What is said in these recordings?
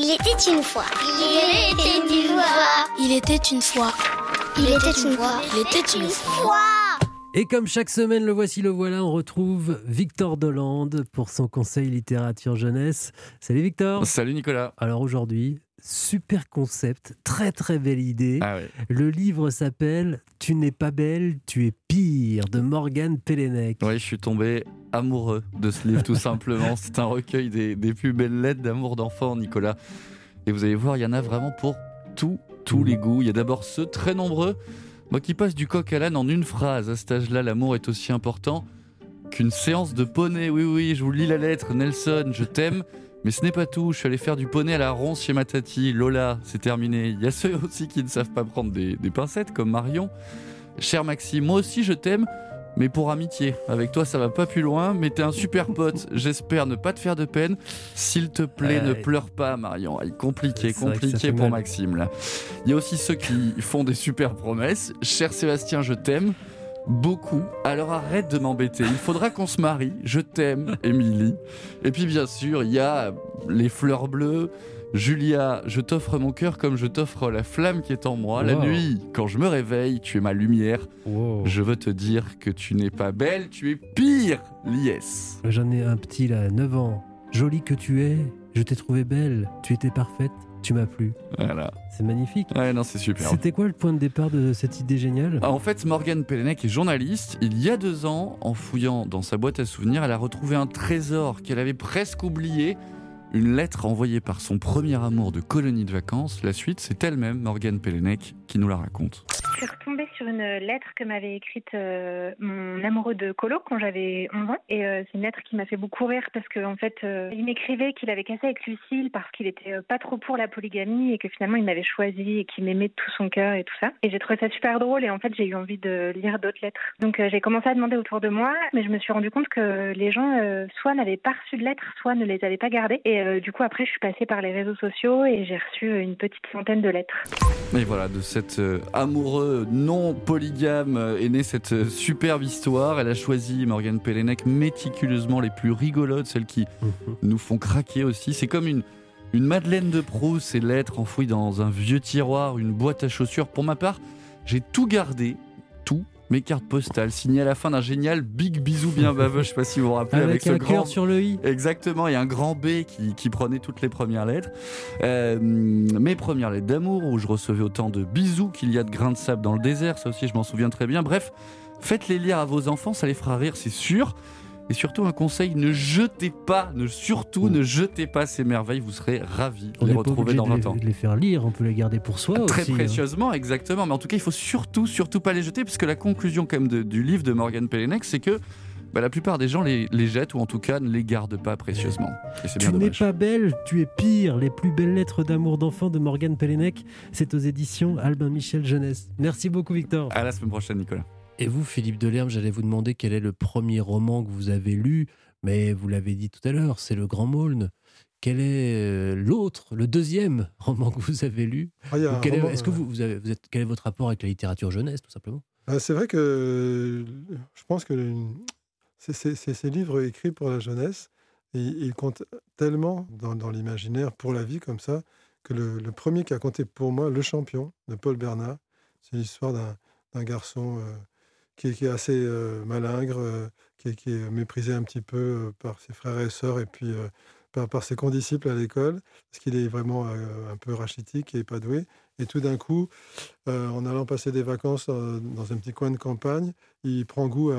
Il était une fois. Il était une fois. Il était une fois. Il était une fois. Il était une fois. Et comme chaque semaine, le voici, le voilà, on retrouve Victor Dolande pour son conseil littérature jeunesse. Salut Victor. Salut Nicolas. Alors aujourd'hui, super concept, très très belle idée. Ah ouais. Le livre s'appelle Tu n'es pas belle, tu es pire de Morgane Pellenec. Ouais, je suis tombé amoureux de ce livre tout simplement. C'est un recueil des, des plus belles lettres d'amour d'enfant, Nicolas. Et vous allez voir, il y en a vraiment pour tous, tous les goûts. Il y a d'abord ceux très nombreux moi qui passe du coq à l'âne en une phrase. À cet âge-là, l'amour est aussi important qu'une séance de poney. Oui, oui, je vous lis la lettre. Nelson, je t'aime. Mais ce n'est pas tout. Je suis allé faire du poney à la ronce chez ma tati. Lola, c'est terminé. Il y a ceux aussi qui ne savent pas prendre des, des pincettes, comme Marion. Cher Maxime, moi aussi je t'aime, mais pour amitié. Avec toi, ça va pas plus loin, mais t'es un super pote. J'espère ne pas te faire de peine. S'il te plaît, Euh, ne pleure pas, Marion. Compliqué, compliqué pour mal. Maxime, là. Il y a aussi ceux qui font des super promesses. Cher Sébastien, je t'aime. Beaucoup. Alors arrête de m'embêter. Il faudra qu'on se marie. Je t'aime, Émilie. Et puis bien sûr, il y a les fleurs bleues. Julia, je t'offre mon cœur comme je t'offre la flamme qui est en moi. La nuit, quand je me réveille, tu es ma lumière. Wow. Je veux te dire que tu n'es pas belle, tu es pire, Lies. J'en ai un petit là, 9 ans. Jolie que tu es, je t'ai trouvée belle, tu étais parfaite, tu m'as plu. Voilà. C'est magnifique. Ouais, non, c'est super. C'était quoi le point de départ de cette idée géniale? Ah, En fait, Morgane Pellenec est journaliste. Il y a deux ans, en fouillant dans sa boîte à souvenirs, elle a retrouvé un trésor qu'elle avait presque oublié. Une lettre envoyée par son premier amour de colonie de vacances. La suite, c'est elle-même, Morgane Pellenec, qui nous la raconte. Sur une lettre que m'avait écrite euh, mon amoureux de colo quand j'avais 11 ans. Et euh, c'est une lettre qui m'a fait beaucoup rire parce qu'en en fait, euh, il m'écrivait qu'il avait cassé avec Lucille parce qu'il était pas trop pour la polygamie et que finalement il m'avait choisi et qu'il m'aimait de tout son cœur et tout ça. Et j'ai trouvé ça super drôle et en fait j'ai eu envie de lire d'autres lettres. Donc j'ai commencé à demander autour de moi, mais je me suis rendu compte que les gens soit n'avaient pas reçu de lettres, soit ne les avaient pas gardées. Et du coup après je suis passée par les réseaux sociaux et j'ai reçu une petite centaine de lettres. Et voilà, de cet amoureux non polygame est née cette superbe histoire. Elle a choisi, Morgane Pellenec, méticuleusement les plus rigolotes, celles qui Mhm. nous font craquer aussi. C'est comme une, une Madeleine de Proust, ces lettres enfouies dans un vieux tiroir, une boîte à chaussures. Pour ma part, j'ai tout gardé, mes cartes postales, signées à la fin d'un génial Big Bisou bien baveux, je sais pas si vous vous rappelez, Avec, avec, ce un grand... sur le i. Exactement, il y a un grand B qui, qui prenait toutes les premières lettres. Euh, mes premières lettres d'amour, où je recevais autant de bisous qu'il y a de grains de sable dans le désert, ça aussi je m'en souviens très bien. Bref, faites-les lire à vos enfants, ça les fera rire, c'est sûr. Et surtout un conseil, ne jetez pas, ne, surtout ne jetez pas ces merveilles, vous serez ravis On de les retrouver dans de 20 les, ans. de les faire lire, on peut les garder pour soi Très aussi. hein. précieusement, exactement. Mais en tout cas, il faut surtout, surtout pas les jeter, puisque la conclusion quand même de- du livre de Morgan Pellenec, c'est que bah, la plupart des gens les, les jettent, ou en tout cas ne les gardent pas précieusement. Et Tu n'es pas belle, tu es pire. Les plus belles lettres d'amour d'enfant de Morgane Pellenec, c'est aux éditions Albin Michel Jeunesse. Merci beaucoup Victor. À la semaine prochaine, Nicolas. Et vous, Philippe Delerme, j'allais vous demander quel est le premier roman que vous avez lu, mais vous l'avez dit tout à l'heure, c'est Le Grand Maulne. Quel est euh, l'autre, le deuxième roman que vous avez lu? Ah, quel est- roman, Est-ce que euh, vous, vous avez, vous êtes, quel est votre rapport avec la littérature jeunesse, tout simplement? Euh, C'est vrai que je pense que c'est ces livres écrits pour la jeunesse, et ils comptent tellement dans, dans l'imaginaire pour la vie comme ça, que le, le premier qui a compté pour moi, Le Champion, de Paul Bernard, c'est l'histoire d'un d'un garçon euh, qui, est- assez euh, malingre, euh, qui, est, méprisé un petit peu euh, par ses frères et sœurs, et puis par, ses condisciples à l'école, parce qu'il est vraiment un peu rachitique et pas doué. Et tout d'un coup, en allant passer des vacances dans un petit coin de campagne, il prend goût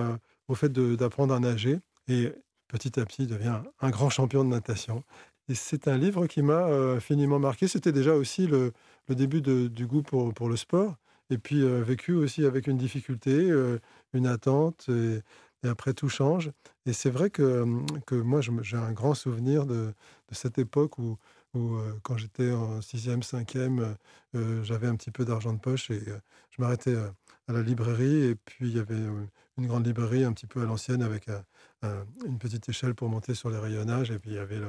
au fait d'apprendre à nager. Et petit à petit, il devient un grand champion de natation. Et c'est un livre qui m'a infiniment marqué. C'était déjà aussi le, début du goût pour le sport. Et puis euh, vécu aussi avec une difficulté, euh, une attente. Et, après, tout change. Et c'est vrai que, hum, que moi, j'ai un grand souvenir de, de cette époque où, où euh, quand j'étais en sixième, cinquième, euh, j'avais un petit peu d'argent de poche et euh, je m'arrêtais euh, à la librairie. Et puis, il y avait euh, une grande librairie un petit peu à l'ancienne avec un- un- une petite échelle pour monter sur les rayonnages. Et puis, il y avait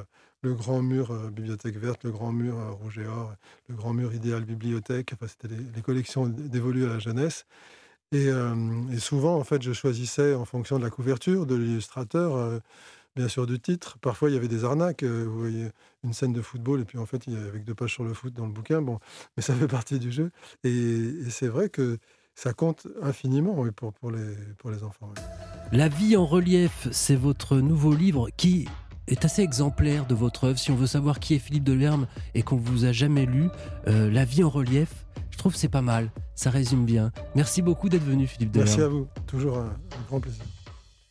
le, grand mur euh, bibliothèque verte, le grand mur euh, rouge et or, le grand mur idéal bibliothèque. Enfin, c'était les, collections dévolues à la jeunesse. Et, euh, souvent, en fait, je choisissais en fonction de la couverture, de l'illustrateur. euh, bien sûr du titre. Parfois, il y avait des arnaques. euh, vous voyez une scène de football et puis en fait, il y avait deux pages sur le foot dans le bouquin. Bon, mais ça fait partie du jeu. Et, et c'est vrai que ça compte infiniment oui, pour, pour, les, pour les enfants. oui. La vie en relief, c'est votre nouveau livre qui est assez exemplaire de votre œuvre. Si on veut savoir qui est Philippe Delerme et qu'on vous a jamais lu, euh, La vie en relief, je trouve que c'est pas mal. Ça résume bien. Merci beaucoup d'être venu, Philippe Delerme. Merci à vous. Toujours un, un grand plaisir.